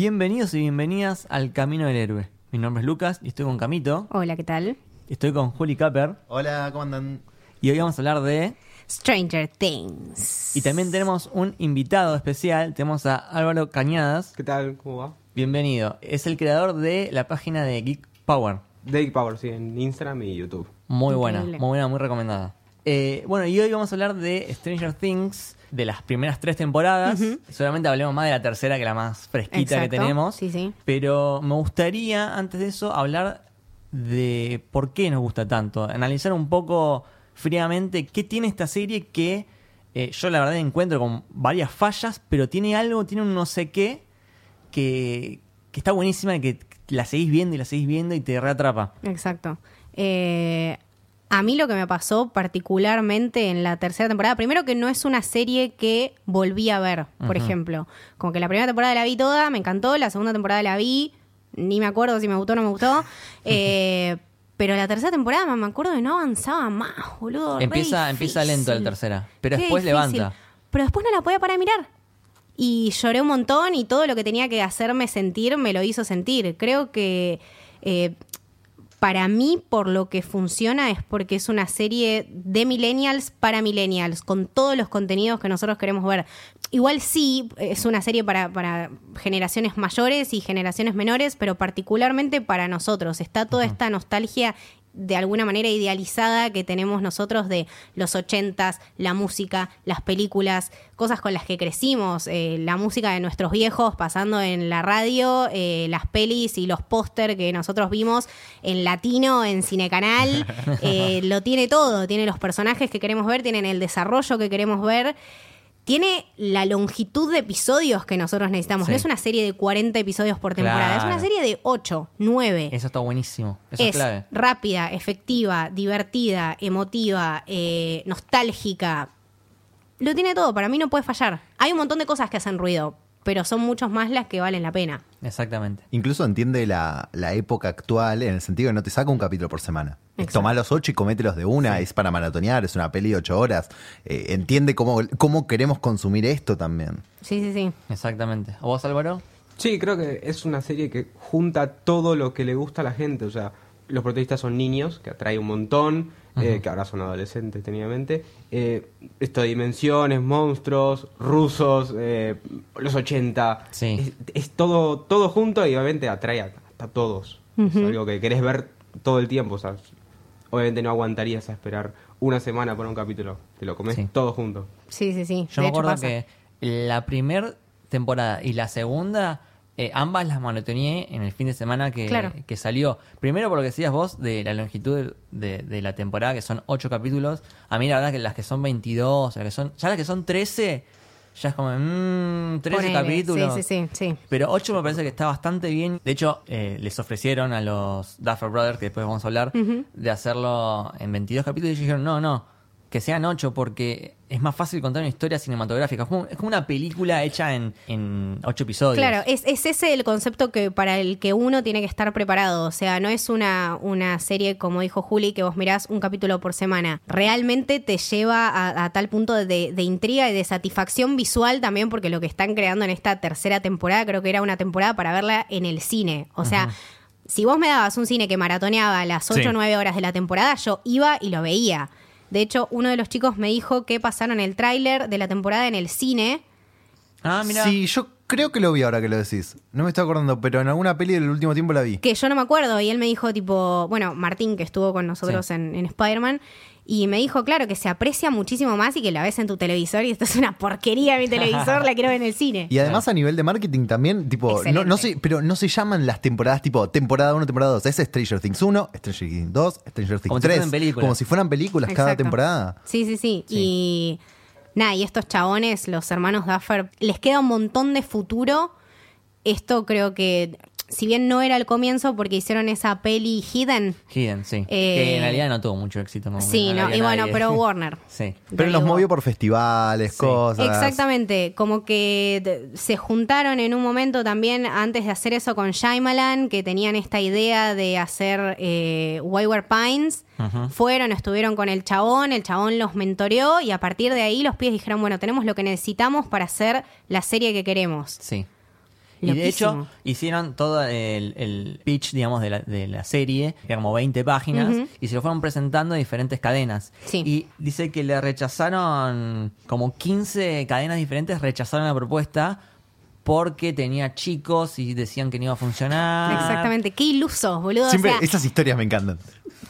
Bienvenidos y bienvenidas al Camino del Héroe. Mi nombre es Lucas y estoy con Camito. Hola, ¿qué tal? Estoy con Juli Capper Hola, ¿cómo andan? y hoy vamos a hablar de... Stranger Things. Y también tenemos un invitado especial. Tenemos a Álvaro Cañadas. ¿Qué tal? ¿Cómo va? Bienvenido. Es el creador de la página de Geek Power. Dave Power, sí, en Instagram y YouTube. Muy buena, muy buena, muy recomendada. Eh, bueno, y hoy vamos a hablar de Stranger Things, de las primeras tres temporadas. Solamente hablemos más de la tercera, que la más fresquita que Exacto. tenemos. Sí, sí. Pero me gustaría, antes de eso, hablar de por qué nos gusta tanto. Analizar un poco fríamente qué tiene esta serie que eh, yo la verdad encuentro con varias fallas, pero tiene algo, tiene un no sé qué que, que está buenísima y que la seguís viendo y la seguís viendo y te reatrapa. Exacto. Eh, a mí lo que me pasó particularmente en la tercera temporada, primero que no es una serie que volví a ver, por ejemplo. Como que la primera temporada la vi toda, me encantó, la segunda temporada la vi, ni me acuerdo si me gustó o no me gustó. Eh, pero la tercera temporada me- acuerdo que no avanzaba más, boludo. Empieza, empieza lento la tercera, pero Qué después difícil. levanta. Pero después no la podía parar de mirar. Y lloré un montón y todo lo que tenía que hacerme sentir me lo hizo sentir. Creo que eh, para mí, por lo que funciona, es porque es una serie de millennials para millennials, con todos los contenidos que nosotros queremos ver. Igual sí, es una serie para, para generaciones mayores y generaciones menores, pero particularmente para nosotros. Está toda esta nostalgia de alguna manera idealizada que tenemos nosotros de los ochentas, la música, las películas, cosas con las que crecimos, eh, la música de nuestros viejos pasando en la radio, eh, las pelis y los póster que nosotros vimos en latino, en Cinecanal, eh, lo tiene todo, tiene los personajes que queremos ver, tienen el desarrollo que queremos ver. Tiene la longitud de episodios que nosotros necesitamos. Sí. No es una serie de 40 episodios por temporada, es una serie de 8, 9 Eso está buenísimo. Eso es, es clave. rápida, efectiva, divertida, emotiva, eh, nostálgica. Lo tiene todo, para mí no puede fallar. Hay un montón de cosas que hacen ruido, pero son muchos más las que valen la pena. Exactamente. Incluso entiende la, la época actual en el sentido que no te saca un capítulo por semana. Tomá los ocho y comételos de una, es para maratonear, es una peli de ocho horas. Eh, entiende cómo, cómo queremos consumir esto también. Sí, sí, sí. Exactamente. ¿A vos, Álvaro? Sí, creo que es una serie que junta todo lo que le gusta a la gente. O sea, los protagonistas son niños, que atrae un montón, eh, que ahora son adolescentes técnicamente. Eh, esto de dimensiones, monstruos, rusos, eh, los 80. Sí. Es, es todo, todo junto y obviamente atrae a, a todos. Es algo que querés ver todo el tiempo. O sea, obviamente no aguantarías a esperar una semana por un capítulo. Te lo comes Sí. todo junto. Sí, sí, sí. Yo De me hecho, acuerdo pasa. que la primera temporada y la segunda, eh, ambas las maratoneé en el fin de semana que, Claro. que salió. Primero por lo que decías vos de la longitud de, de la temporada, que son 8 capítulos. A mí la verdad que las que son 22, las que son, ya las que son 13, ya es como, mmm, 13 Ponele. capítulos. Sí, sí, sí, sí. Pero 8 me parece que está bastante bien. De hecho, eh, les ofrecieron a los Duffer Brothers, que después vamos a hablar, de hacerlo en 22 capítulos. Y ellos dijeron, no, no, que sean 8 porque es más fácil contar una historia cinematográfica. Es como, es como una película hecha en, en 8 episodios. Claro, es, es ese el concepto que para el que uno tiene que estar preparado. O sea, no es una, una serie, como dijo Juli, que vos mirás un capítulo por semana. Realmente te lleva a, a tal punto de, de intriga y de satisfacción visual también, porque lo que están creando en esta tercera temporada, creo que era una temporada para verla en el cine. O sea. Si vos me dabas un cine que maratoneaba las 8 Sí. o 9 horas de la temporada, yo iba y lo veía. De hecho, uno de los chicos me dijo que pasaron el tráiler de la temporada en el cine. Ah, mira. Sí, yo creo que lo vi ahora que lo decís. No me estoy acordando, pero en alguna peli del último tiempo la vi. que yo no me acuerdo y él me dijo tipo, bueno, Martín que estuvo con nosotros Sí. en, en Spider-Man y me dijo, claro, que se aprecia muchísimo más y que la ves en tu televisor y esto es una porquería mi televisor, la quiero ver en el cine. Y además a nivel de marketing también, tipo, no, no sé, pero no se llaman las temporadas tipo temporada 1, temporada 2. Es Stranger Things 1, Stranger Things 2, Stranger Things Como si 3. fueran películas. Como si fueran películas cada temporada. Sí, sí, sí, Sí. Y nada, y estos chabones, los hermanos Duffer, les queda un montón de futuro. Esto creo que, si bien no era el comienzo porque hicieron esa peli Hidden. Hidden, sí. Eh, que en realidad no tuvo mucho éxito. no- Sí, no y bueno, nadie. pero Warner. sí. Pero los movió por festivales, Sí. cosas. Exactamente, como que se juntaron en un momento también antes de hacer eso con Shyamalan, que tenían esta idea de hacer eh, Wayward Pines. Fueron, estuvieron con el chabón, el chabón los mentoreó y a partir de ahí los pies dijeron, bueno, tenemos lo que necesitamos para hacer la serie que queremos. Sí. Y de hecho, hicieron todo el, el pitch, digamos, de la, de la serie, que era como 20 páginas, y se lo fueron presentando a diferentes cadenas. Sí. Y dice que le rechazaron, como 15 cadenas diferentes rechazaron la propuesta porque tenía chicos y decían que no iba a funcionar. Exactamente. Qué ilusos, boludo. Siempre o sea, esas historias me encantan.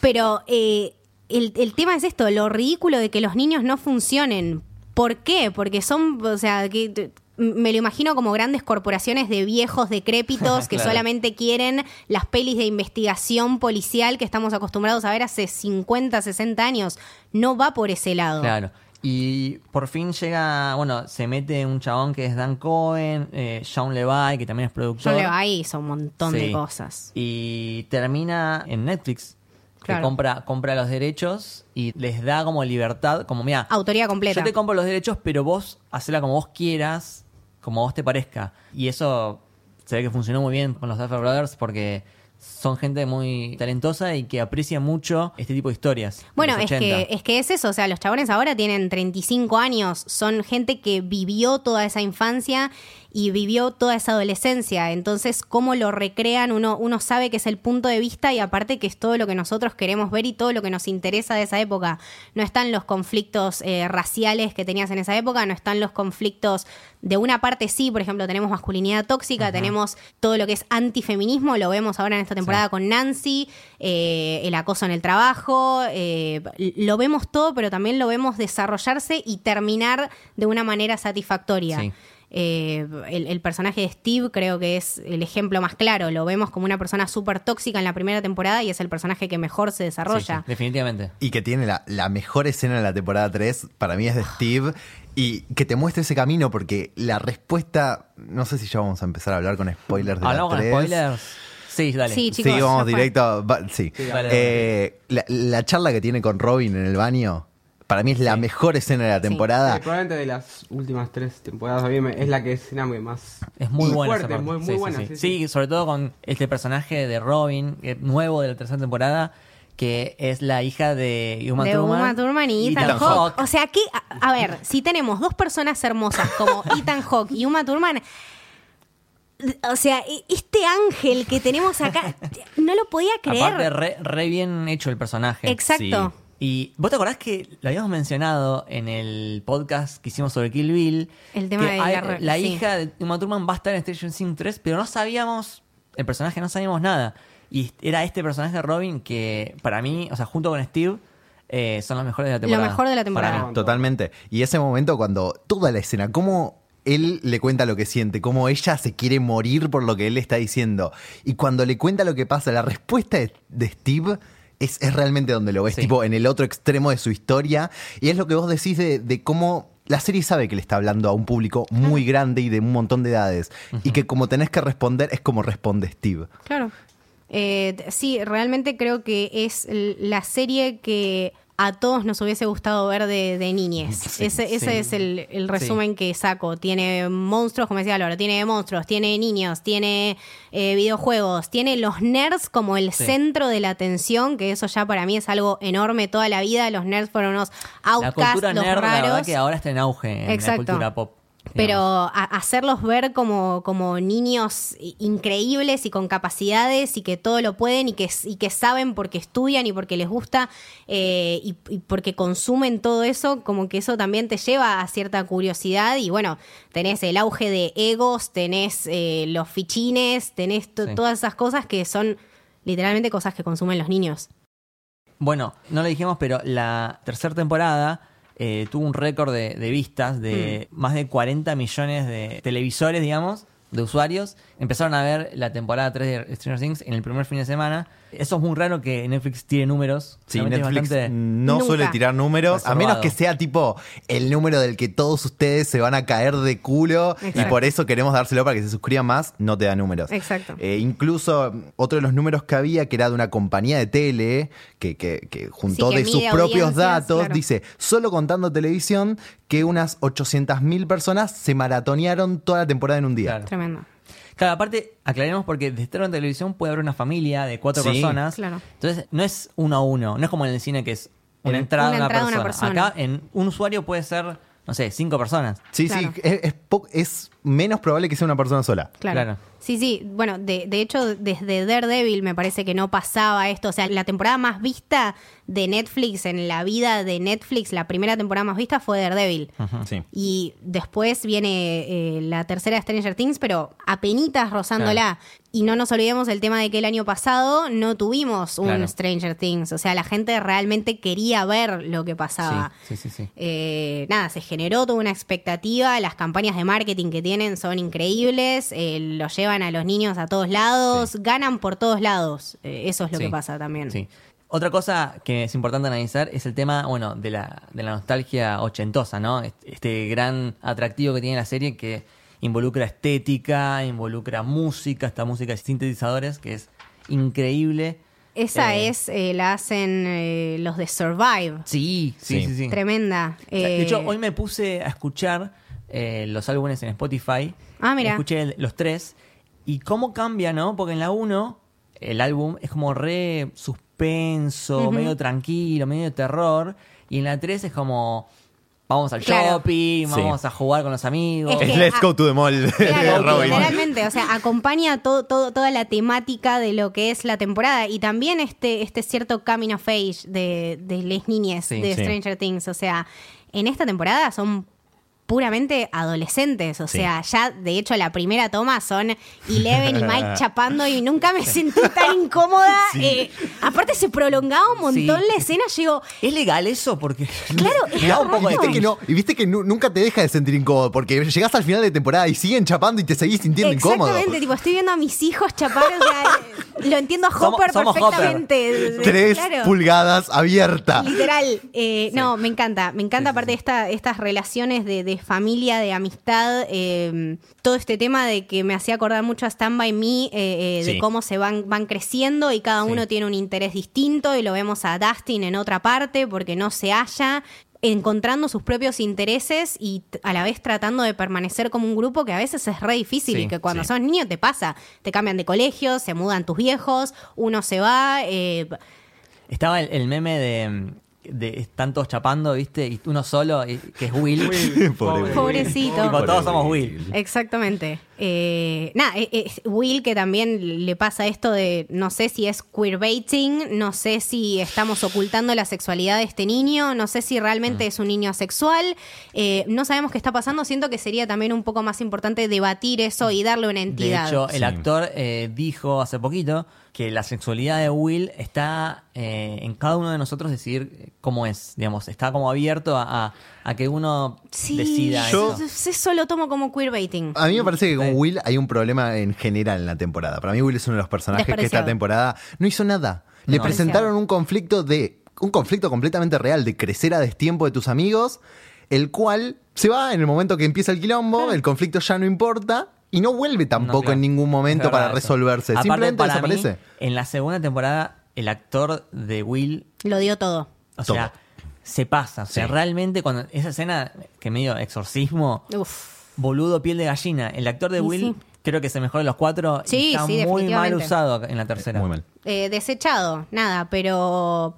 Pero eh, el, el tema es esto, lo ridículo de que los niños no funcionen. ¿Por qué? Porque son, o sea, que me lo imagino como grandes corporaciones de viejos decrépitos que Claro. solamente quieren las pelis de investigación policial que estamos acostumbrados a ver hace 50, 60 años. No va por ese lado. Claro. Y por fin llega, bueno, se mete un chabón que es Dan Cohen, eh, Sean Levi, que también es productor. John Levi hizo un montón de cosas. Y termina en Netflix. Que compra, compra los derechos y les da como libertad, como mira, Autoría completa. yo te compro los derechos, pero vos hacela como vos quieras, como vos te parezca. Y eso se ve que funcionó muy bien con los Duffer Brothers porque son gente muy talentosa y que aprecia mucho este tipo de historias. Bueno, es 80. que, es que es eso, o sea, los chabones ahora tienen 35 años, son gente que vivió toda esa infancia y vivió toda esa adolescencia, entonces cómo lo recrean, uno, uno sabe que es el punto de vista y aparte que es todo lo que nosotros queremos ver y todo lo que nos interesa de esa época. No están los conflictos eh, raciales que tenías en esa época, no están los conflictos de una parte sí, por ejemplo, tenemos masculinidad tóxica, tenemos todo lo que es antifeminismo, lo vemos ahora en esta temporada Sí. con Nancy, eh, el acoso en el trabajo, eh, lo vemos todo, pero también lo vemos desarrollarse y terminar de una manera satisfactoria. Sí. Eh, el, el personaje de Steve creo que es el ejemplo más claro. Lo vemos como una persona súper tóxica en la primera temporada y es el personaje que mejor se Sí, sí, desarrolla. definitivamente. Y que tiene la, la mejor escena de la temporada 3, para mí es de Steve. Y que te muestre ese camino, porque la respuesta. No sé si ya vamos a empezar a hablar con spoilers de la ¿Hablamos con 3. spoilers? Sí, dale. Sí, chicos, sí, vamos directo. a- va- sí. Sí, dale, Eh, la, la charla que tiene con Robin en el baño, para mí es la mejor escena de la temporada. Sí, probablemente de las últimas tres temporadas a mí me- es la que escena que más Es muy buena. fuerte, muy, muy Sí, buena. sí. sí, Sí, sí. sobre todo con este personaje de Robin, eh, nuevo de la tercera temporada, que es la hija de Uma de Thurman. Uma Thurman y Ethan, Ethan Hawke. Hawke. O sea que, a, a ver, si tenemos dos personas hermosas como Ethan Hawke y Uma Thurman, o sea, e- este ángel que tenemos acá, no lo podía creer. Aparte, re, re bien hecho el personaje. Exacto. Sí. Y vos te acordás que lo habíamos mencionado en el podcast que hicimos sobre Kill Bill. El tema que de hay- la re- la sí. hija de Uma Thurman va a estar en Station Things 3, pero no sabíamos, el personaje no sabíamos nada. Y era este personaje Robin que para mí, o sea, junto con Steve, eh, son los mejores de la Lo temporada. mejor de la temporada. Para mí. Totalmente. Y ese momento cuando toda la escena, cómo él le cuenta lo que siente, cómo ella se quiere morir por lo que él le está diciendo. Y cuando le cuenta lo que pasa, la respuesta de, de Steve es, es realmente donde lo ves, Sí. tipo en el otro extremo de su historia. Y es lo que vos decís de, de cómo la serie sabe que le está hablando a un público muy grande y de un montón de edades. Y que como tenés que responder es como responde Steve. Claro. Eh, sí, realmente creo que es la serie que a todos nos hubiese gustado ver de, de niñez. Sí, ese es el, el resumen que saco. Tiene monstruos, como decía Laura, tiene monstruos, tiene niños, tiene eh, videojuegos, tiene los nerds como el centro de la atención, que eso ya para mí es algo enorme toda la vida. Los nerds fueron unos La outcasts, cultura los nerd, la verdad raros. que ahora está en auge en Exacto. la cultura pop. Pero hacerlos ver como, como niños increíbles y con capacidades y que todo lo pueden y que, y que saben porque estudian y porque les gusta eh, y, y porque consumen todo eso, como que eso también te lleva a cierta curiosidad y bueno, tenés el auge de egos, tenés eh, los fichines, tenés Sí. todas esas cosas que son literalmente cosas que consumen los niños. Bueno, no lo dijimos, pero la tercera temporada eh, tuvo un récord de, de vistas de Mm. más de 40 millones de televisores, digamos, de usuarios. Empezaron a ver la temporada 3 de Stranger Things en el primer fin de semana. Eso es muy raro que Netflix tire números. Sí, Netflix bastante- no Nunca. suele tirar números, a menos que sea tipo el número del que todos ustedes se van a caer de culo y por eso queremos dárselo para que se suscriban más, no te da números. Exacto. Eh, incluso mm, otro de los números que había, que era de una compañía de tele, que, que- que juntó Sí, que de sus propios datos, claro. dice, solo contando televisión, que unas 800.000 personas se maratonearon toda la temporada en un día. Claro. Tremendo. Claro, aparte, aclaremos porque de estar en televisión puede haber una familia de cuatro Sí. personas. Claro. Entonces, no es uno a uno. No es como en el cine que es una Una- entrada, Una de una, entrada de una persona. persona. Acá, en un usuario puede ser, no sé, cinco personas. Sí, Claro. sí, es, es po- es menos probable que sea una persona sola. Claro. Sí, sí. Bueno, de, de hecho, desde Daredevil me parece que no pasaba esto. O sea, la temporada más vista de Netflix en la vida de Netflix, la primera temporada más vista fue Daredevil. Sí. Y después viene eh, la tercera de Stranger Things, pero apenitas rozándola. Y no nos olvidemos el tema de que el año pasado no tuvimos un Claro. Stranger Things. O sea, la gente realmente quería ver lo que pasaba. Sí, sí, sí, sí. Eh, nada, se generó toda una expectativa. Las campañas de marketing que tienen son increíbles. eh, lo llevan a los niños a todos lados. Ganan por todos lados. Eh, eso es lo Sí, que pasa también. Sí. Otra cosa que es importante analizar es el tema, bueno, de la, de la nostalgia ochentosa, ¿no? Este, gran atractivo que tiene la serie que involucra estética, involucra música, esta música de sintetizadores, que es increíble. Esa Eh, es, eh, la hacen eh, los de Survive. Sí, sí, Sí. sí. sí. Tremenda. O sea, de hecho, hoy me puse a escuchar los álbumes en Spotify. Ah, mira. Escuché el- los tres. Y cómo cambia, ¿no? Porque en la 1, el álbum es como re suspenso, medio tranquilo, medio de terror. Y en la 3 es como. Vamos al Claro. shopping, Sí. vamos a jugar con los amigos. Es Es que- Let's Go to the Mall. Claro, Robin. literalmente, o sea, acompaña todo, todo, toda la temática de lo que es la temporada y también este, este cierto coming of age de, de les niñes Sí, de sí. Stranger Things. O sea, en esta temporada son puramente adolescentes, o Sí. sea, ya de hecho la primera toma son Eleven y Mike chapando y nunca me sentí tan incómoda. Eh, aparte se prolongaba un montón Sí. la escena, yo ¿Es legal eso? Porque. Claro, es me da un poco de Y viste que no, y viste que nu- nunca te deja de sentir incómodo, porque llegás al final de temporada y siguen chapando y te seguís sintiendo incómodo. Exactamente, tipo, estoy viendo a mis hijos chapar, o sea, lo entiendo a Hopper somos perfectamente. Tres Claro. pulgadas abierta. Literal, eh, no, me encanta, me encanta aparte esta, estas relaciones de, de familia, de amistad, eh, todo este tema de que me hacía acordar mucho a Stand By Me, eh, eh, de cómo se van, van creciendo y cada Sí. uno tiene un interés distinto y lo vemos a Dustin en otra parte porque no se halla encontrando sus propios intereses y a la vez tratando de permanecer como un grupo que a veces es re difícil Sí, y que cuando sí. sos niño te pasa, te cambian de colegio, se mudan tus viejos, uno se va, eh, Estaba el, el meme de. De están todos chapando, ¿viste? Y uno solo, y- que es Will. Pobre Will. Pobrecito. Tipo, todos somos Will. Exactamente. Eh, nada, eh, eh, Will que también le pasa esto de no sé si es queerbaiting, no sé si estamos ocultando la sexualidad de este niño, no sé si realmente Mm. es un niño asexual, eh, no sabemos qué está pasando, siento que sería también un poco más importante debatir eso y darle una De entidad. hecho, el Sí. actor eh, dijo hace poquito que la sexualidad de Will está eh, en cada uno de nosotros decidir cómo es, digamos, está como abierto a, a- a que uno sí, decida Yo- eso. eso lo tomo como queerbaiting. A mí me parece que con. Will hay un problema en general en la temporada. Para mí Will es uno de los personajes que esta temporada no hizo nada. Le No. presentaron un conflicto de un conflicto completamente real de crecer a destiempo de tus amigos, el cual se va en el momento que empieza el quilombo, el conflicto ya no importa y no vuelve tampoco No, claro. en ningún momento para eso. resolverse. Aparte, Simplemente para mí, desaparece. en la segunda temporada, el actor de Will, Lo dio todo. o Todo. sea, se pasa. O sea, Sí. realmente cuando esa escena que medio exorcismo, Uf. boludo piel de gallina, el actor de Y Will sí. creo que es el mejor de los cuatro y Sí, está sí, muy mal usado en la tercera. Muy mal. eh, desechado, nada, pero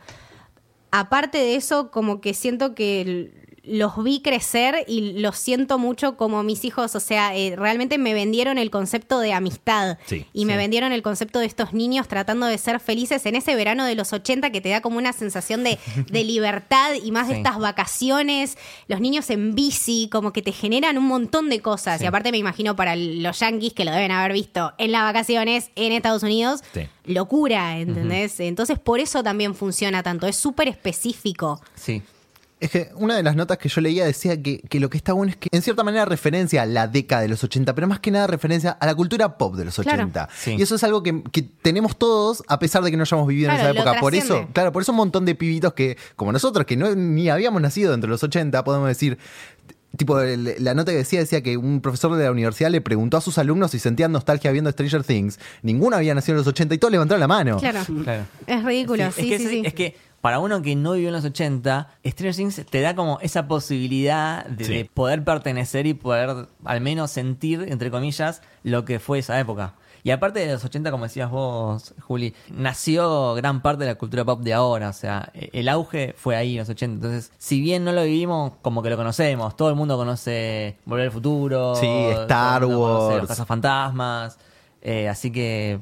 aparte de eso, como que siento que los vi crecer y los siento mucho como mis hijos, o sea, eh, realmente me vendieron el concepto de amistad Sí, y me vendieron el concepto de estos niños tratando de ser felices en ese verano de los 80 que te da como una sensación de, de libertad y más de Sí. estas vacaciones, los niños en bici, como que te generan un montón de cosas y aparte me imagino para los yankees que lo deben haber visto en las vacaciones en Estados Unidos, locura, ¿entendés? Entonces por eso también funciona tanto, es súper específico. Sí. Es que una de las notas que yo leía decía que, que lo que está bueno es que en cierta manera referencia a la década de los 80, pero más que nada referencia a la cultura pop de los Claro. 80. Sí. Y eso es algo que, que tenemos todos a pesar de que no hayamos vivido en esa época. Por eso, claro, por eso un montón de pibitos que, como nosotros, que no ni habíamos nacido entre los 80, podemos decir... Tipo, la nota que decía decía que un profesor de la universidad le preguntó a sus alumnos si sentían nostalgia viendo Stranger Things. Ninguno había nacido en los 80 y todos levantaron la mano. Claro. Claro. Es ridículo, sí, es, que, sí, es- sí. es que para uno que no vivió en los 80, Stranger Things te da como esa posibilidad de, Sí. de poder pertenecer y poder al menos sentir, entre comillas, lo que fue esa época. Y aparte de los 80, como decías vos, Juli, nació gran parte de la cultura pop de ahora. O sea, e- el auge fue ahí en los 80. Entonces, si bien no lo vivimos, como que lo conocemos. Todo el mundo conoce Volver al Futuro. Sí, Star Wars. Los Cazafantasmas. Eh, así que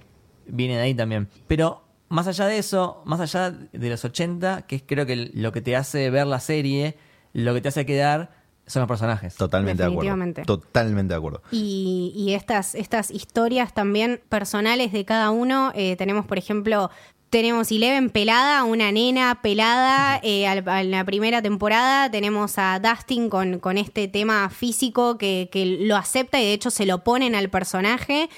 viene de ahí también. Pero más allá de eso, más allá de los 80, que es creo que lo que te hace ver la serie, lo que te hace quedar son los personajes. Totalmente de acuerdo. Totalmente de acuerdo. Y, y estas, estas historias también personales de cada uno, eh, tenemos, por ejemplo, tenemos Eleven pelada, una nena pelada eh, al- a la primera temporada, tenemos a Dustin con, con este tema físico que, que lo acepta y de hecho se lo ponen al personaje.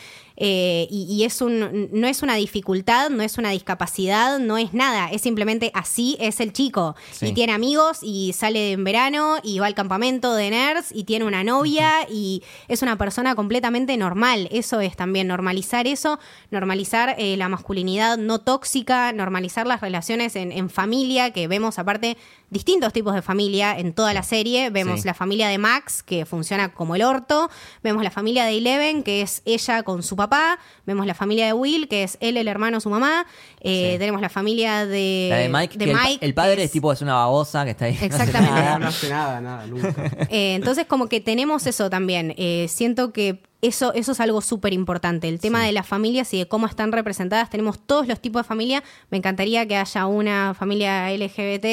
Eh, y, y es un, no es una dificultad, no es una discapacidad, no es nada, es simplemente así es el chico. Sí. Y tiene amigos y sale en verano y va al campamento de nerds y tiene una novia y es una persona completamente normal. Eso es también normalizar eso, normalizar eh, la masculinidad no tóxica, normalizar las relaciones en, en familia, que vemos aparte distintos tipos de familia en toda la serie. Vemos Sí. la familia de Max, que funciona como el orto. Vemos la familia de Eleven, que es ella con su papá. Vemos la familia de Will, que es él, el hermano, su mamá. Eh, Sí. Tenemos la familia de, La de Mike, que el pa- el, que padre es, tipo es una babosa que está ahí. no hace Exactamente. Nada, no hace nada, nada, nunca. Eh, entonces, como que tenemos eso también. Eh, siento que eso, eso es algo súper importante. El tema de las familias y de cómo están representadas. Tenemos todos los tipos de familia. Me encantaría que haya una familia LGBT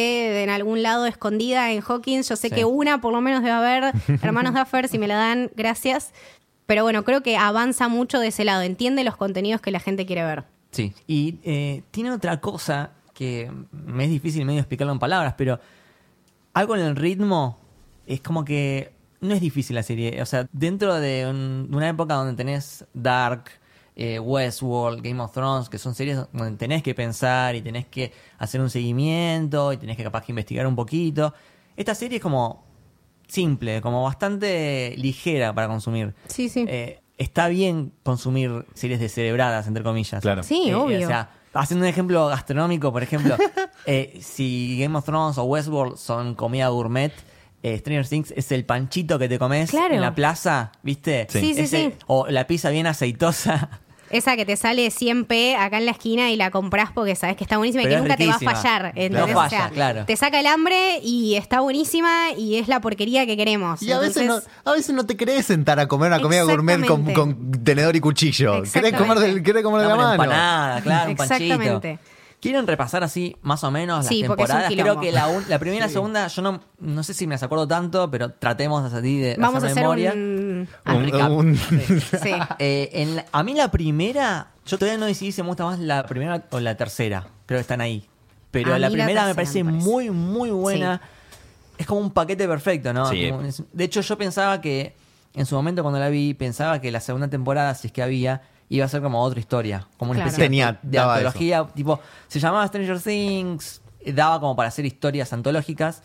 en algún lado escondida en Hawkins. Yo sé Sí. que una por lo menos debe haber. Hermanos Duffer, si me la dan, gracias. Pero bueno, creo que avanza mucho de ese lado. Entiende los contenidos que la gente quiere ver. Sí. Y eh, tiene otra cosa que me es difícil medio explicarlo en palabras, pero algo en el ritmo es como que no es difícil la serie. O sea, dentro de, un- de una época donde tenés Dark, eh, Westworld, Game of Thrones, que son series donde tenés que pensar y tenés que hacer un seguimiento y tenés que capaz que investigar un poquito. Esta serie es como simple, como bastante ligera para consumir. Sí, sí. Eh, está bien consumir series descerebradas, entre comillas. Claro. Sí, Eh, obvio. O sea, haciendo un ejemplo gastronómico, por ejemplo, eh, si Game of Thrones o Westworld son comida gourmet, eh, Stranger Things es el panchito que te comes Claro. en la plaza, ¿viste? Sí. Sí, sí, Ese- sí. O la pizza bien aceitosa. Esa que te sale 100p acá en la esquina y la compras porque sabes que está buenísima y que nunca te va a fallar. No ¿entendés? falla, o sea, claro. te saca el hambre y está buenísima y es la porquería que queremos. Y a veces, no, a veces no te querés sentar a comer una comida gourmet con, Exactamente. con tenedor y cuchillo. Querés Exactamente. comer, del, querés comer de la mano. empanada, claro, un panchito. ¿Quieren repasar así más o menos las Sí, porque es un temporadas? Creo que la, un- la primera y la segunda, yo no, no sé si me las acuerdo tanto, pero tratemos así de Vamos a hacer hacer memoria. un... Un un- Sí. Eh, en a mí la primera, yo todavía no decidí si me gusta más la primera o la tercera. Creo que están ahí. Pero A la primera me parece, me parece. muy, muy buena. Es como un paquete perfecto, ¿no? Sí. De hecho, yo pensaba que, en su momento cuando la vi, pensaba que la segunda temporada, si es que había, iba a ser como otra historia. Como una Claro. especie de- Tenía- de, daba antología. Tipo, se llamaba Stranger Things, eh, daba como para hacer historias antológicas.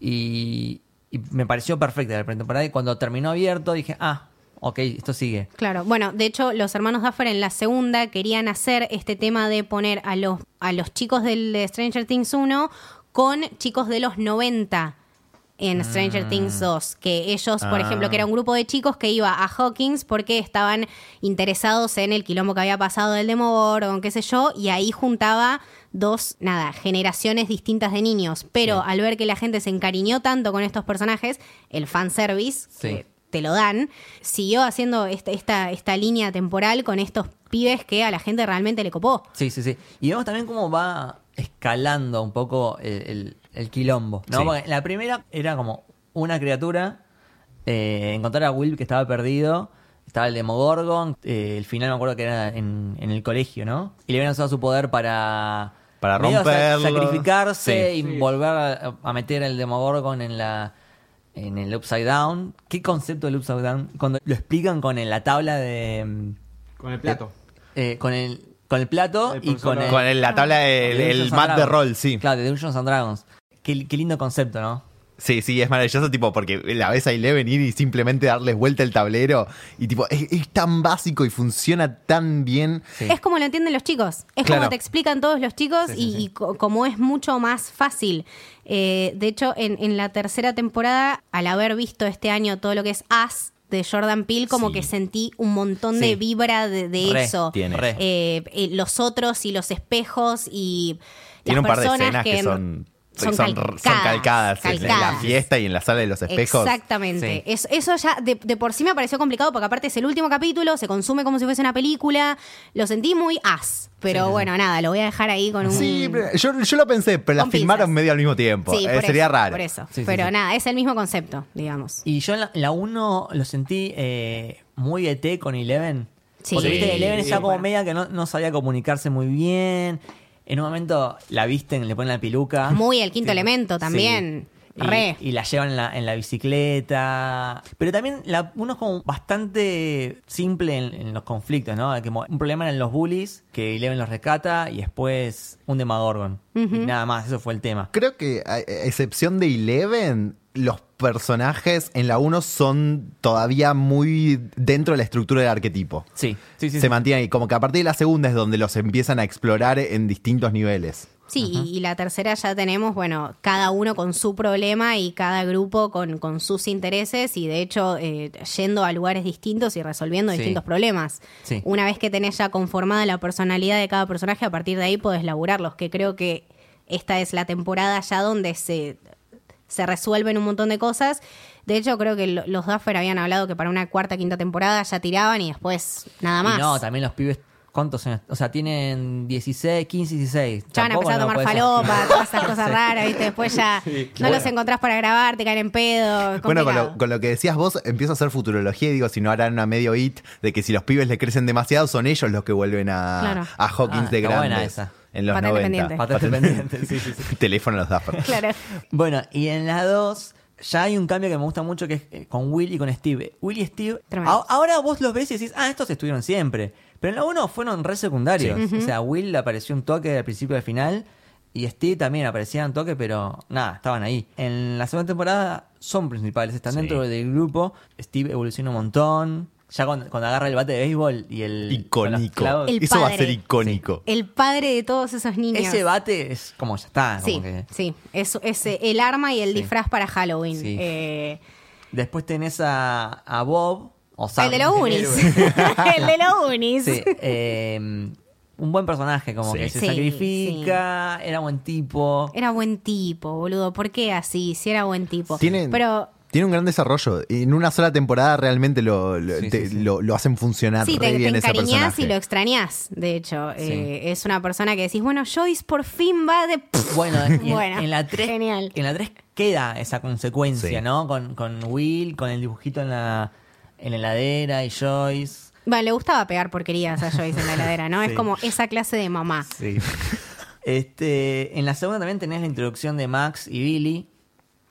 Y, y me pareció perfecta la primera temporada. Y cuando terminó abierto, dije, ah, ok, esto sigue. Claro, bueno, de hecho los hermanos Duffer en la segunda querían hacer este tema de poner a los, a los chicos del de Stranger Things 1 con chicos de los 90 en Stranger Things 2, que ellos, por Ah. ejemplo, que era un grupo de chicos que iba a Hawkins porque estaban interesados en el quilombo que había pasado del Demogorgon, qué sé yo, y ahí juntaba dos, nada, generaciones distintas de niños, pero al ver que la gente se encariñó tanto con estos personajes, el fanservice, Sí. que te lo dan, siguió haciendo esta, esta, esta línea temporal con estos pibes que a la gente realmente le copó. Sí, sí, sí. Y vemos también cómo va escalando un poco el, el- el quilombo. ¿no? Sí. Porque la primera era como una criatura, eh, encontrar a Will que estaba perdido, estaba el Demogorgon, eh, el final me acuerdo que era en, en el colegio, ¿no? Y le habían usado su poder para... Para romperlo. Sacrificarse Sí. y Sí. volver a, a meter el Demogorgon en la... En el Upside Down. ¿Qué concepto del Upside Down? Cuando lo explican con el- la tabla de... mm, Con el plato. eh, con el con el plato El y con el, Con el- la tabla del de el Dungeons and mat de Dragons. rol, sí. Claro, de Dungeons and Dragons. Qué, qué lindo concepto, ¿no? Sí, sí, es maravilloso, tipo, porque la ves a Eleven ir y simplemente darles vuelta el tablero. Y tipo, es, es tan básico y funciona tan bien. Sí. Es como lo entienden los chicos. Es Claro. como te explican todos los chicos Sí, y, sí. y co- como es mucho más fácil. Eh, de hecho, en, en la tercera temporada, al haber visto este año todo lo que es As de Jordan Peele, como Sí. que sentí un montón Sí. de vibra de, de Re, eso. tiene. Re. Eh, eh, los otros y los espejos y Tiene las un par de personas escenas que, son, son son, calcadas, son calcadas, en la fiesta y en la sala de los espejos. Exactamente. Sí. Es- eso ya de, de por sí me pareció complicado porque aparte es el último capítulo, se consume como si fuese una película. Lo sentí muy as. Pero Sí, sí, bueno, nada, lo voy a dejar ahí con un. Sí, pero yo, yo lo pensé, pero la Con filmaron medio al mismo tiempo. Sí, Eh, por sería eso, raro. Por eso. Pero sí. nada, es el mismo concepto, digamos. Y yo en la, en la 1 lo sentí eh, muy ET con Eleven. Sí. Porque viste, Eleven Sí, estaba como bueno. media que no, no sabía comunicarse muy bien. En un momento la visten, le ponen la peluca. Muy el quinto Sí. elemento también. Y, Re. y la llevan en la, en la bicicleta. Pero también la uno es como bastante simple en, en los conflictos, ¿no? Un problema eran los bullies, que Eleven los rescata y después un Demagorgon. Y nada más, eso fue el tema. Creo que, a a excepción de Eleven, los personajes en la 1 son todavía muy dentro de la estructura del arquetipo. Sí, sí, sí. Se sí. mantienen ahí. Como que a partir de la segunda es donde los empiezan a explorar en distintos niveles. Sí, y, y la tercera ya tenemos, bueno, cada uno con su problema y cada grupo con, con sus intereses y de hecho eh, yendo a lugares distintos y resolviendo Sí. distintos problemas. Sí. Una vez que tenés ya conformada la personalidad de cada personaje, a partir de ahí podés laburarlos, que creo que esta es la temporada ya donde se, se resuelven un montón de cosas. De hecho, creo que lo- los Duffer habían hablado que para una cuarta, quinta temporada ya tiraban y después nada más. Y no, también los pibes, ¿cuántos años? O sea, tienen 16, 15, 16. Ya van a empezar a no tomar ser. falopa, todas esas cosas raras, ¿viste? Después ya no los encontrás para grabar, te caen en pedo. Bueno, con lo, con lo que decías vos, empiezo a hacer futurología y digo, si no harán una medio hit de que si los pibes le crecen demasiado, son ellos los que vuelven a, Claro. a Hawkins Ah, de grandes. buena esa. En los Patente 90. pendiente. Patente pendiente, sí, sí, sí. Teléfono a los Duffer. Claro. Bueno, y en la 2 ya hay un cambio que me gusta mucho que es eh, con Will y con Steve. Will y Steve, Tremendo. a- ahora vos los ves y decís, ah, estos estuvieron siempre. Pero en la 1 fueron re secundarios. O sea, Will apareció un toque al principio y al final. Y Steve también aparecía un toque, pero nada, estaban ahí. En la segunda temporada son principales, están Sí. dentro del grupo. Steve evoluciona un montón. Ya cuando, cuando agarra el bate de béisbol y el. Icónico. El Eso va a padre. ser icónico. El padre de todos esos niños. Ese bate es como ya está. como Sí, que- sí. Es, es eh, el arma y el Sí. disfraz para Halloween. Sí. Eh, Después tenés a, a Bob. O Sam, el de los unis. el de los unis. Sí, eh, un buen personaje, como Sí. que se Sí, sacrifica, era buen tipo. Era buen tipo, boludo. ¿Por qué así? Si era buen tipo. Tiene, Pero tiene un gran desarrollo. En una sola temporada realmente lo, lo, Sí, te- sí, sí. lo- lo hacen funcionar Sí, re te, te bien ese encariñás personaje. y lo extrañás, de hecho. Eh, es una persona que decís, bueno, Joyce por fin va de... Bueno, y en, Bueno, en la 3 genial. en la 3 queda esa consecuencia, Sí. ¿no? Con, con Will, con el dibujito en la, en la heladera y Joyce. Bueno, le gustaba pegar porquerías a Joyce en la heladera, ¿no? Es como esa clase de mamá. Sí. este, en la segunda también tenés la introducción de Max y Billy.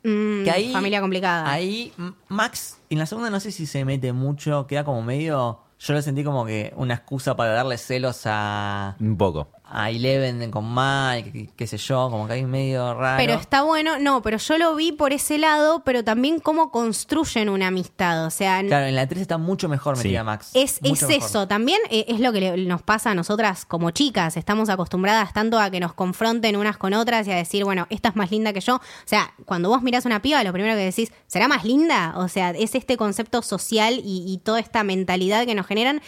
Mm, Que ahí, familia complicada. Ahí, Max, en la segunda no sé si se mete mucho, queda como medio. Yo lo sentí como que una excusa para darle celos a, Un poco. A Eleven con Mike, qué, qué sé yo, como que hay medio raro. Pero está bueno, no, pero yo lo vi por ese lado, pero también cómo construyen una amistad. O sea, Claro, en la 3 está mucho mejor metida Sí. Max. Es, es eso, también eh, es lo que le- nos pasa a nosotras como chicas, estamos acostumbradas tanto a que nos confronten unas con otras y a decir, bueno, esta es más linda que yo. O sea, cuando vos mirás una piba, lo primero que decís, ¿será más linda? O sea, es este concepto social y, y toda esta mentalidad que nos generan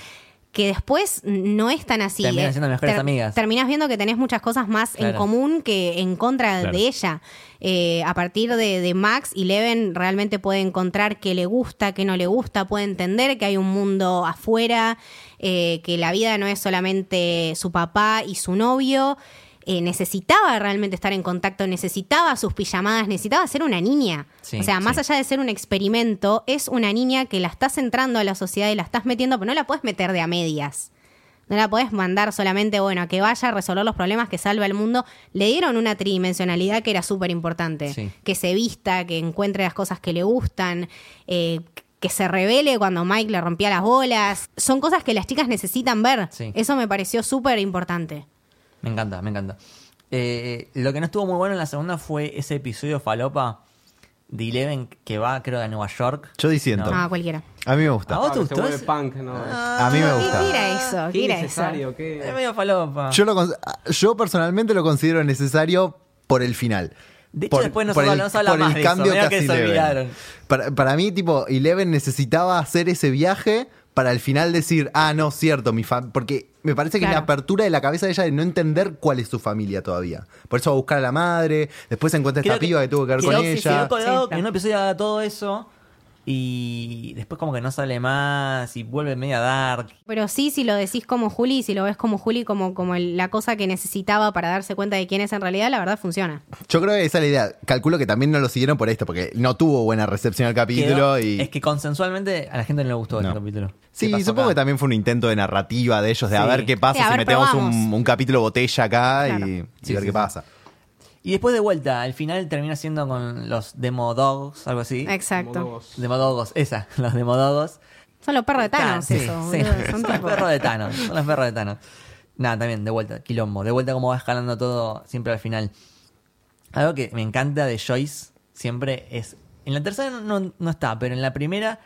que después no es tan así. Terminan Eh, siendo mejores amigas. Terminás viendo que tenés muchas cosas más en común que en contra Claro. de ella. Eh, a partir de, de Max, Eleven realmente puede encontrar qué le gusta, qué no le gusta, puede entender que hay un mundo afuera, eh, que la vida no es solamente su papá y su novio. Eh, necesitaba realmente estar en contacto, necesitaba sus pijamadas, necesitaba ser una niña. Sí, o sea, más sí. allá de ser un experimento, es una niña que la estás entrando a la sociedad y la estás metiendo, pero no la puedes meter de a medias. No la podés mandar solamente, bueno, a que vaya a resolver los problemas, que salve al mundo. Le dieron una tridimensionalidad que era súper importante. Sí. Que se vista, que encuentre las cosas que le gustan, eh, que se revele cuando Mike le rompía las bolas. Son cosas que las chicas necesitan ver. Sí. Eso me pareció súper importante. Me encanta, me encanta. Eh, lo que no estuvo muy bueno en la segunda fue ese episodio falopa de Eleven que va, creo, a Nueva York. Yo diciendo. Ah, cualquiera. A mí me gusta. ¿A vos Ah, te se gustó ese? punk, ¿no? A mí me ¿Qué, gusta. qué era eso? ¿Qué ¿Qué era eso? necesario? ¿Qué? Es medio falopa. Yo, lo cons- yo personalmente lo considero necesario por el final. De hecho, después no se habla- no se habla por más el de eso, cambio medio que se olvidaron. Para, para mí, tipo, Eleven necesitaba hacer ese viaje para al final decir, ah, no, cierto, mi fa-", Porque me parece que es la Claro. apertura de la cabeza de ella de no entender cuál es su familia todavía. Por eso va a buscar a la madre, después se encuentra esta piba que tuvo que ver con ella. Quedó colgado Sí, que en un episodio haga todo eso y después como que no sale más y vuelve media dark. Pero sí, si lo decís como Juli, si lo ves como Juli, como, como el- la cosa que necesitaba para darse cuenta de quién es en realidad, la verdad funciona. Yo creo que esa es la idea. Calculo que también no lo siguieron por esto, porque no tuvo buena recepción al capítulo Quedó- y... Es que consensualmente a la gente no le gustó No. este capítulo. Sí, ¿Qué pasó supongo acá? que también fue un intento de narrativa de ellos, de a ver qué pasa Sí, si ver, metemos un, capítulo botella acá Claro. y, y Sí, ver sí, qué sí. pasa. Y después de vuelta, al final termina siendo con los Demodogs, algo así. Exacto. Demodogos, esa, los Demodogos. Son los perros de Thanos, sí, eso. sí. boludo. Son Son los perros de Thanos. Son los perros de Thanos. Nada, también, de vuelta, quilombo. De vuelta como va escalando todo siempre al final. Algo que me encanta de Joyce siempre es... En la tercera no, no- no está, pero en la primera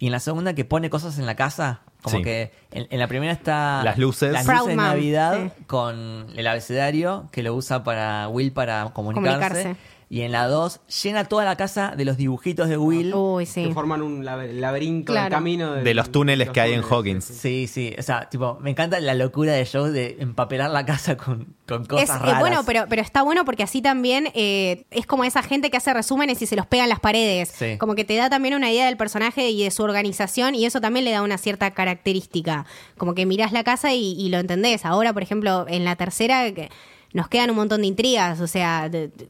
y en la segunda que pone cosas en la casa. Como Sí. que en, en la primera está... Las luces. Las luces de Navidad sí. con el abecedario que lo usa para Will para comunicarse. Comunicarse. Y en la 2 llena toda la casa de los dibujitos de Will. Uy, sí. Que forman un lab- laberinto Claro. camino. De los túneles los que hay en túneles, Hawkins. sí, sí. Sí, sí, o sea, tipo, me encanta la locura de Joe de empapelar la casa con, con cosas Es, eh, raras. bueno, pero, pero está bueno porque así también eh, es como esa gente que hace resúmenes y se los pega en las paredes. Sí. Como que te da también una idea del personaje y de su organización y eso también le da una cierta característica. Como que mirás la casa y, y lo entendés. Ahora, por ejemplo, en la tercera que nos quedan un montón de intrigas, o sea, de- de-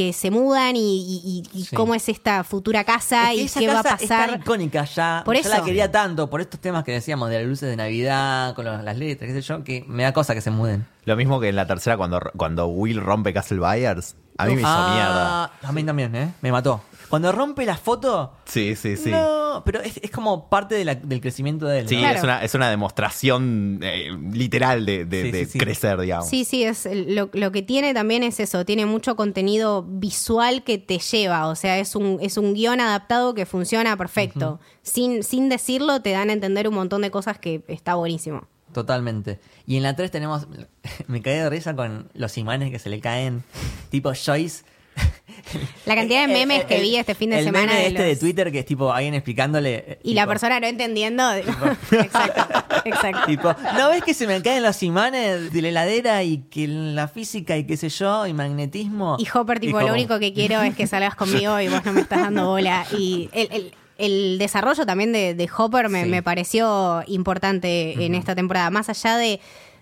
que se mudan y, y- y- y Sí. cómo es esta futura casa Es que y esa qué va a pasar. icónica ya. Por Yo eso. la quería tanto por estos temas que decíamos de las luces de Navidad, con los- las letras, qué sé yo, que me da cosa que se muden. Lo mismo que en la tercera cuando, cuando Will rompe Castle Byers. A mí me hizo mierda. Ah, A mí también, ¿eh? Me mató. Cuando rompe la foto. Sí, sí, sí. No, pero es, es como parte de la- del crecimiento de él. Sí, ¿no? Claro. es, una, es una demostración eh, literal de, de- Sí, de sí, sí. crecer, digamos. Sí, sí, es lo, lo que tiene también es eso, tiene mucho contenido visual que te lleva, o sea, es un, es un guion adaptado que funciona perfecto. sin, sin decirlo, te dan a entender un montón de cosas que está buenísimo. Totalmente. Y en la 3 tenemos. Me caí de risa con los imanes que se le caen. Tipo Joyce. La cantidad de memes el- que vi este fin de el semana meme de este de Twitter que es tipo alguien explicándole. Y la persona no entendiendo. exacto, exacto. Tipo, ¿no ves que se me caen los imanes de la heladera y que la física y qué sé yo y magnetismo? Y Hopper, tipo, lo único que quiero es que salgas conmigo y vos no me estás dando bola. Y el, el- desarrollo también de, de Hopper me, Sí. me pareció importante en esta temporada. Más allá de,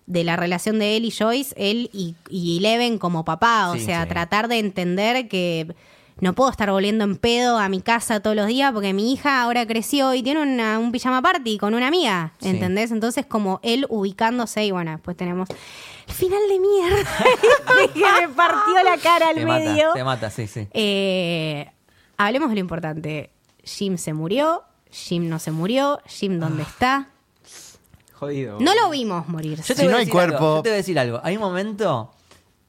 de la relación de él y Joyce, él y, y Eleven como papá. O Sí, sea, sí. tratar de entender que no puedo estar volviendo en pedo a mi casa todos los días porque mi hija ahora creció y tiene una- un pijama party con una amiga. Sí. ¿Entendés? Entonces, como él ubicándose y bueno, después tenemos... El final de mierda que me partió la cara al Te medio. mata, te mata, sí, sí. Eh, hablemos de lo importante. Jim se murió, Jim no se murió, Jim dónde Ah. está. Jodido. No lo vimos morir. Yo Si te voy no a hay decir algo, cuerpo- yo te voy a decir algo. Hay un momento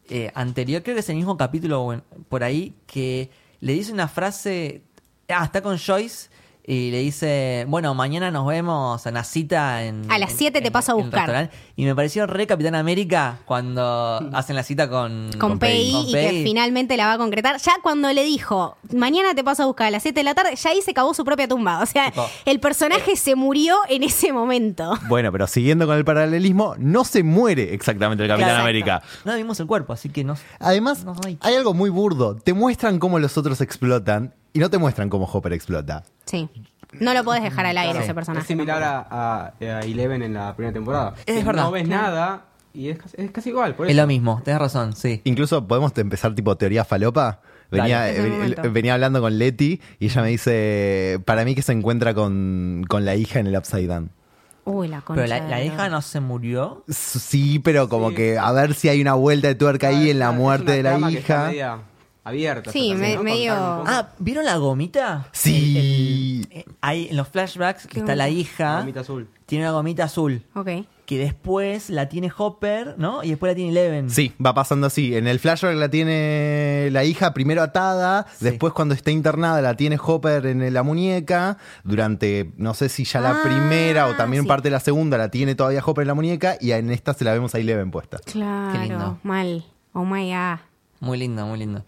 eh, anterior, creo que es el mismo capítulo o en- por ahí, que le dice una frase. Ah, está con Joyce y le dice: Bueno, mañana nos vemos a una cita en. A las en- 7 te en- paso a en buscar. Y me pareció re Capitán América cuando hacen la cita con. con Pei con y que finalmente la va a concretar. Ya cuando le dijo, mañana te paso a buscar a las 7 de la tarde, ya ahí se cavó su propia tumba. O sea, Tipo, el personaje se murió en ese momento. Bueno, pero siguiendo con el paralelismo, no se muere exactamente el Capitán. América. No vimos el cuerpo, así que no. Además, No hay. hay algo muy burdo. Te muestran cómo los otros explotan y no te muestran cómo Hopper explota. Sí. No lo podés dejar al aire Claro. ese Es personaje. similar a, a, a Eleven en la primera temporada. Es Que verdad. No ves Claro. nada y es casi, es casi igual. Por Es lo mismo, tenés razón, sí. Incluso podemos empezar tipo teoría falopa. Venía, Dale. Es eh, venía hablando con Leti y ella me dice, para mí que se encuentra con, con la hija en el Upside Down. Uy, la concha. Pero la, hija no se murió. Sí, pero como Sí. que a ver si hay una vuelta de tuerca ahí Ah, en la es muerte es de la hija. Media abierta. Sí, medio-. Ah, ¿vieron la gomita? Sí. Eh, Hay en los flashbacks que Qué está la hija. Gomita azul. Tiene una gomita azul. Ok. Que después la tiene Hopper, ¿no? Y después la tiene Eleven. Sí, va pasando así. En el flashback la tiene la hija primero atada, Sí. después cuando está internada la tiene Hopper en la muñeca, durante no sé si ya la Ah, primera o también sí. parte de la segunda la tiene todavía Hopper en la muñeca y en esta se la vemos a Eleven puesta. Claro. lindo. Mal. Oh my god. Muy lindo, muy lindo.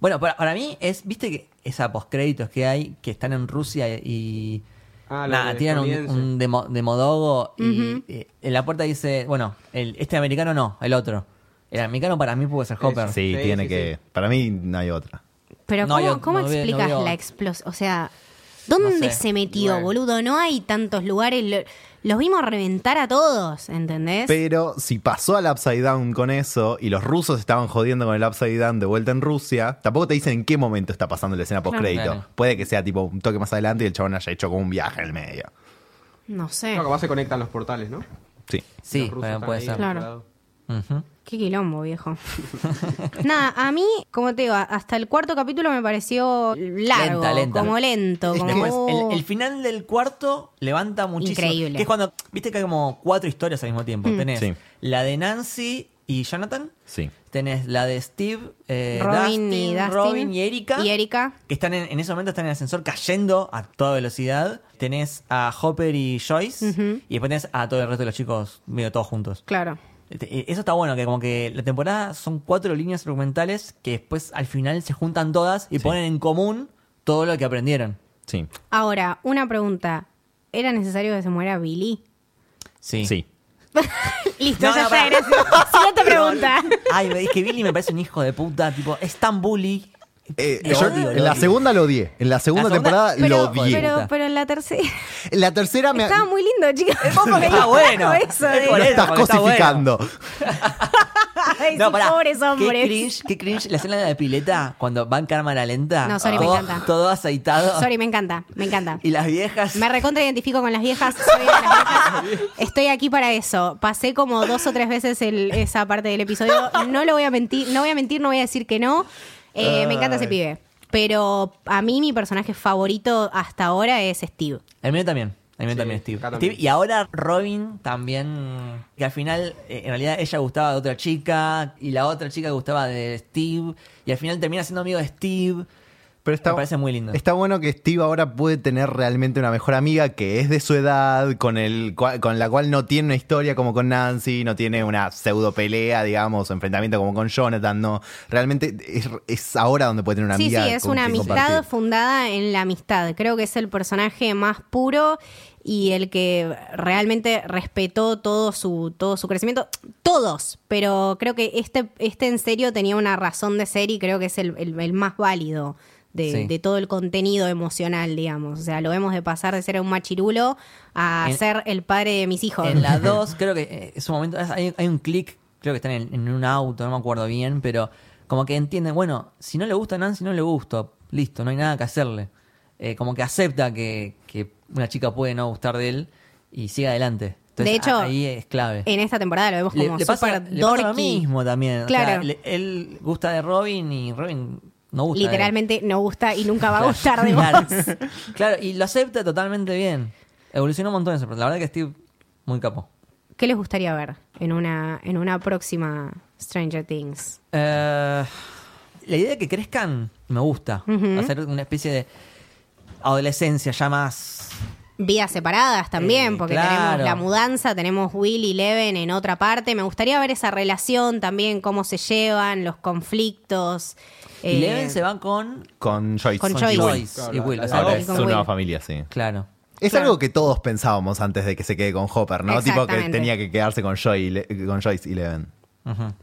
Bueno, para, para mí es, viste que esa postcréditos que hay, que están en Rusia y Ah, nada, tiran un, un demo- demodogo y Ujú. eh, en la puerta dice, bueno, el, este americano no, el otro. El americano para mí puede ser Hopper. Sí, Sí, tiene sí, que. sí. Para mí no hay otra. Pero No, ¿cómo, yo cómo no veo- no explicas veo- la explosión? O sea, ¿dónde No sé. se metió, Bueno. boludo? No hay tantos lugares. Lo- los vimos reventar a todos, ¿entendés? Pero si pasó al Upside Down con eso y los rusos estaban jodiendo con el Upside Down de vuelta en Rusia, tampoco te dicen en qué momento está pasando la escena post crédito. Claro. Puede que sea tipo un toque más adelante y el chabón haya hecho como un viaje en el medio. no sé. Que más se conectan los portales, ¿no? Sí. Sí, bueno, puede ser. Claro. Qué quilombo, viejo. Nada, a mí, como te digo, hasta el cuarto capítulo me pareció largo, Lenta, lenta. como lento, como... Después, el, el final del cuarto levanta muchísimo. Increíble. Que es cuando, viste que hay como cuatro historias al mismo tiempo. Mm. Tenés Sí. la de Nancy y Jonathan. Sí. Tenés la de Steve, eh, Robin Dustin, y Dustin. Robin y Erika. Y Erika. que están en, en ese momento están en el ascensor cayendo a toda velocidad. Tenés a Hopper y Joyce. Y después tenés a todo el resto de los chicos medio todos juntos. Claro. Este, eh, Eso está bueno, que como que la temporada son cuatro líneas argumentales que después al final se juntan todas y Sí. ponen en común todo lo que aprendieron. Sí. Ahora, una pregunta. ¿Era necesario que se muera Billy? Sí. Sí. Listo, No, ya no, está. Siguiente pregunta. Ay, me dije Billy me parece un hijo de puta, tipo, es tan bully. Eh, Lo yo odio, lo en la odio. segunda lo odié. En la segunda, La segunda- temporada Pero, lo odié. pero, pero en la tercera... En la tercera me. Estaba muy lindo, chicos. Está bueno. Eso Es de- por lo eso, estás está cosificando. Ay, No, sí, pará. pobres Qué hombres. cringe, qué cringe la escena de la pileta cuando va en cámara lenta. No, sorry, me todo, encanta. Todo aceitado. Sorry, me encanta, me encanta. Y las viejas. Me recontra identifico con las viejas, soy de las viejas. Estoy aquí para eso. Pasé como dos o tres veces el- esa parte del episodio. No lo voy a mentir, no voy a mentir, no voy a decir que no. Eh, me encanta ese Ay. pibe. Pero a mí mi personaje favorito hasta ahora es Steve. El mío también. El mío Sí, también, Steve. acá también. Steve. Y ahora Robin también. Que al final, eh, en realidad, ella gustaba de otra chica. Y la otra chica gustaba de Steve. Y al final termina siendo amigo de Steve. Pero está, Me parece muy lindo. Está bueno que Steve ahora puede tener realmente una mejor amiga que es de su edad, con, el, con la cual no tiene una historia como con Nancy, no tiene una pseudo pelea, digamos, o enfrentamiento como con Jonathan, no. Realmente es, es ahora donde puede tener una Sí, amiga. sí, es con una amistad compartir. fundada en la amistad. Creo que es el personaje más puro y el que realmente respetó todo su, todo su crecimiento. Todos, pero creo que este, este en serio tenía una razón de ser y creo que es el, el- el más válido. De, Sí. de todo el contenido emocional, digamos. O sea, lo vemos de pasar de ser un machirulo a En- ser el padre de mis hijos. En la 2, creo que eh, es un momento. Hay, hay un clic, creo que están en, en un auto, no me acuerdo bien, pero como que entienden, bueno, si no le gusta a Nancy, no le gusta. Listo, no hay nada que hacerle. Eh, como que acepta que, que una chica puede no gustar de él y sigue adelante. Entonces, De hecho, ahí es clave. En esta temporada lo vemos como le pasa, le pasa lo dorky. mismo también. o Claro. sea, le- él gusta de Robin y Robin no gusta. Literalmente no gusta y nunca va a gustar de Claro. vos. Claro, y lo acepta totalmente bien. Evolucionó un montón ese personaje. La verdad que Steve, muy capo. ¿Qué les gustaría ver en una, en una próxima Stranger Things? Eh, la idea de que crezcan me gusta. Hacer una especie de adolescencia ya más. Vidas separadas también, Eh, porque claro. tenemos la mudanza, tenemos Will y Leven en otra parte. Me gustaría ver esa relación también, cómo se llevan, los conflictos. Y eh, Leven se va con. Con Joyce. Con con Joyce. Joyce Claro, y la- Will. la- o sea, Ahora Joyce es Will. nueva familia, sí. claro. Es Claro. algo que todos pensábamos antes de que se quede con Hopper, ¿no? Tipo que tenía que quedarse con, Joy con Joyce y Leven.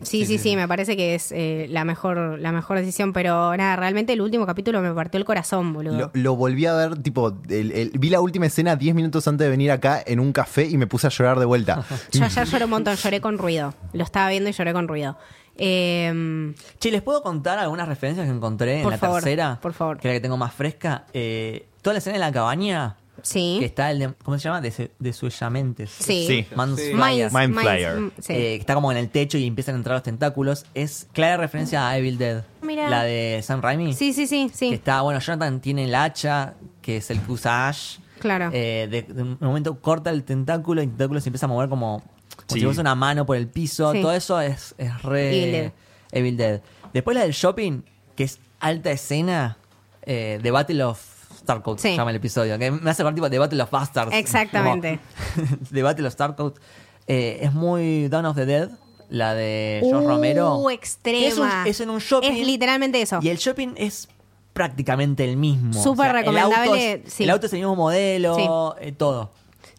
Sí, sí, sí, me parece que es eh, la, mejor, la mejor decisión, pero nada, realmente el último capítulo me partió el corazón, boludo. Lo, lo volví a ver, tipo, el- el- vi la última escena 10 minutos antes de venir acá en un café y me puse a llorar de vuelta. Yo ayer lloré un montón, lloré con ruido. Lo estaba viendo y lloré con ruido. Eh, Che, ¿les puedo contar algunas referencias que encontré en Por la favor, tercera? por favor. Que es la que tengo más fresca. Eh, toda la escena de la cabaña. Sí. Que está el de. ¿Cómo se llama? De, de Suellamentes. Sí. Sí. Mans Sí. Flyer. Minds- Mind mm, sí. Eh, que está como en el techo y empiezan a entrar los tentáculos. Es clara referencia a Evil Dead. Mira. La de Sam Raimi. sí, sí, sí, Que sí. está, bueno, Jonathan tiene el hacha, que es el que usa Ash. Claro. Eh, de, de un momento corta el tentáculo y el tentáculo se empieza a mover como, como Sí. si fuese una mano por el piso. Sí. Todo eso es, es re Evil Dead. Evil Dead. Después la del shopping, que es alta escena, eh, The Battle of Starcoat, Sí. se llama el episodio. Que me hace acordar tipo The Battle of Bastards. Exactamente. Battle of Starcoat. Eh, es muy Dawn of the Dead, la de George Romero. Uh, extrema. que Es, un- es en un shopping. Es literalmente eso. Y el shopping es prácticamente el mismo. Súper el recomendable, auto es- sí. El auto es el mismo modelo, eh, todo.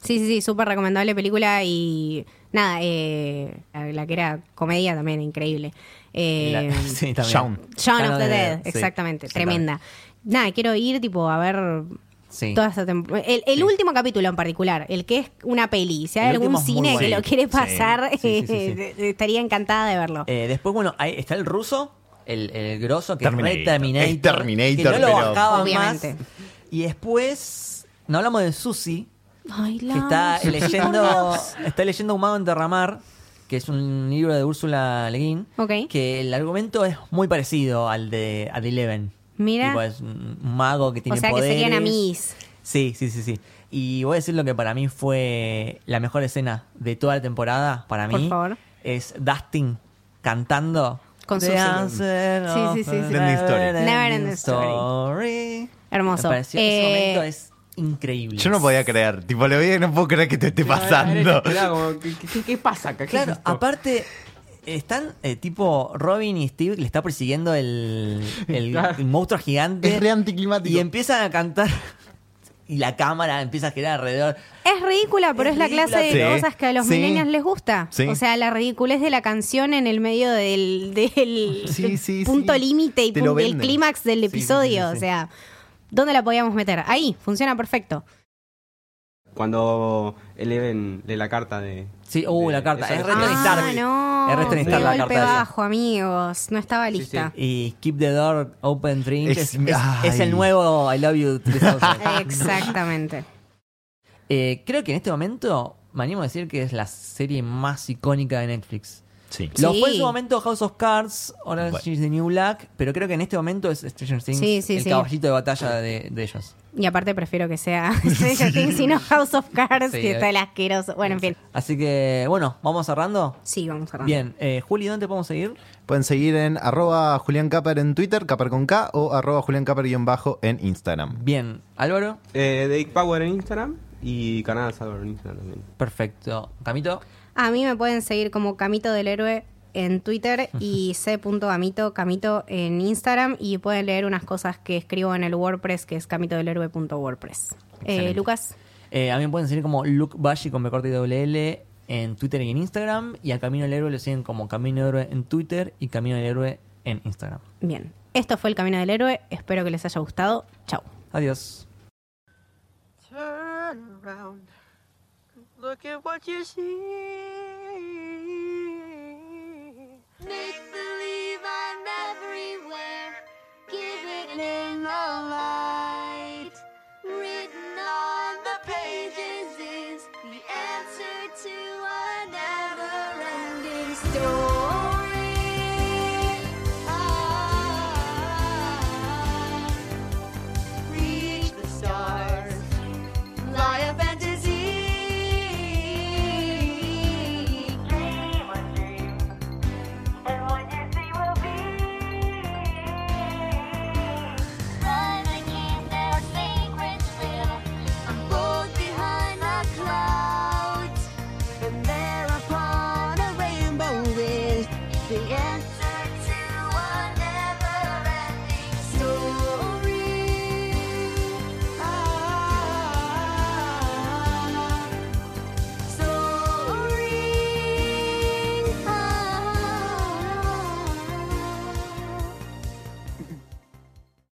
Sí, sí, sí, súper recomendable película y nada, eh, la, que era comedia también, increíble. Eh, La- sí, también. Shaun. Of the Dead, sí, exactamente, sí, tremenda. Nada, quiero ir tipo a ver Sí. toda esta temporada. El, el Sí. último capítulo en particular, el que es una peli. Si hay El algún cine que lo quiere pasar, Sí, sí, sí, sí. estaría encantada de verlo. Eh, después, bueno, ahí está el ruso, el, el grosso, que Terminator. es Terminator. Es Terminator, que no lo pero- Obviamente. más. Y después, no hablamos de Susi, Ay, que está leyendo, está leyendo Un mago en Derramar, que es un libro de Úrsula Le Guin, Ok. que el argumento es muy parecido al de, al de Eleven. Mira. Tipo, es un mago que tiene O sea que poderes. serían amigos. Sí, sí, sí, sí. Y voy a decir lo que para mí fue la mejor escena de toda la temporada, para Por mí, favor. es Dustin cantando. Con The answer Sí, sí, sí, sí. a Neverending Story. Neverending story. Hermoso. Me pareció, Eh, ese momento es increíble. Yo no podía creer. Tipo, le veía no puedo creer que te esté pasando. Como, ¿qué, qué- qué pasa acá? ¿Qué Claro, es aparte, están eh, tipo Robin y Steve, le está persiguiendo el, el, Claro. el monstruo gigante. Es re anticlimático. Y empiezan a cantar. Y la cámara empieza a girar alrededor. Es ridícula, pero Es es, la clase de. Sí. cosas que a los Sí. millennials les gusta. Sí. O sea, la ridiculez de la canción en el medio del, del Sí, del sí, punto sí. límite y Te lo punto- el venden. clímax del episodio. sí, sí. O sea, ¿dónde la podíamos meter? Ahí, funciona perfecto. Cuando Eleven lee la carta de... Sí, uh, de- la carta. Es ah, no. Es la golpe carta esa. bajo, amigos. No estaba Sí, lista. Y Keep the Door Open Drink es, el nuevo I Love You 3000. Exactamente. Eh, creo que en este momento me animo a decir que es la serie más icónica de Netflix. Sí. Lo Sí. fue en su momento House of Cards, Orange Bueno. is the New Black, pero creo que en este momento es Stranger Things Sí, sí, el sí. caballito de batalla de, de ellos. Y aparte prefiero que sea Stranger Things y no House of Cards, Sí, que está el asqueroso. Bueno, en fin. Así que, bueno, vamos cerrando. Sí, vamos a Bien, eh, Juli, ¿dónde te podemos seguir? Pueden seguir en arroba Julián Caper en Twitter, Caper con K, o arroba Julián Caper guion bajo en Instagram. Bien, Álvaro, Eh, Dake Power en Instagram y Canal Salvador en Instagram también. perfecto. Camito, A mí me pueden seguir como Camito del Héroe en Twitter y c.amito, Camito en Instagram y pueden leer unas cosas que escribo en el WordPress que es camitodelhéroe.wordpress. Eh. Lucas, eh, a mí me pueden seguir como Luke Bashi con B corta y doble L en Twitter y en Instagram. Y a Camino del Héroe lo siguen como Camino del Héroe en Twitter y Camino del Héroe en Instagram. bien. Esto fue el Camino del Héroe. Espero que les haya gustado. Chau. Adiós. Turn around. Look at what you see.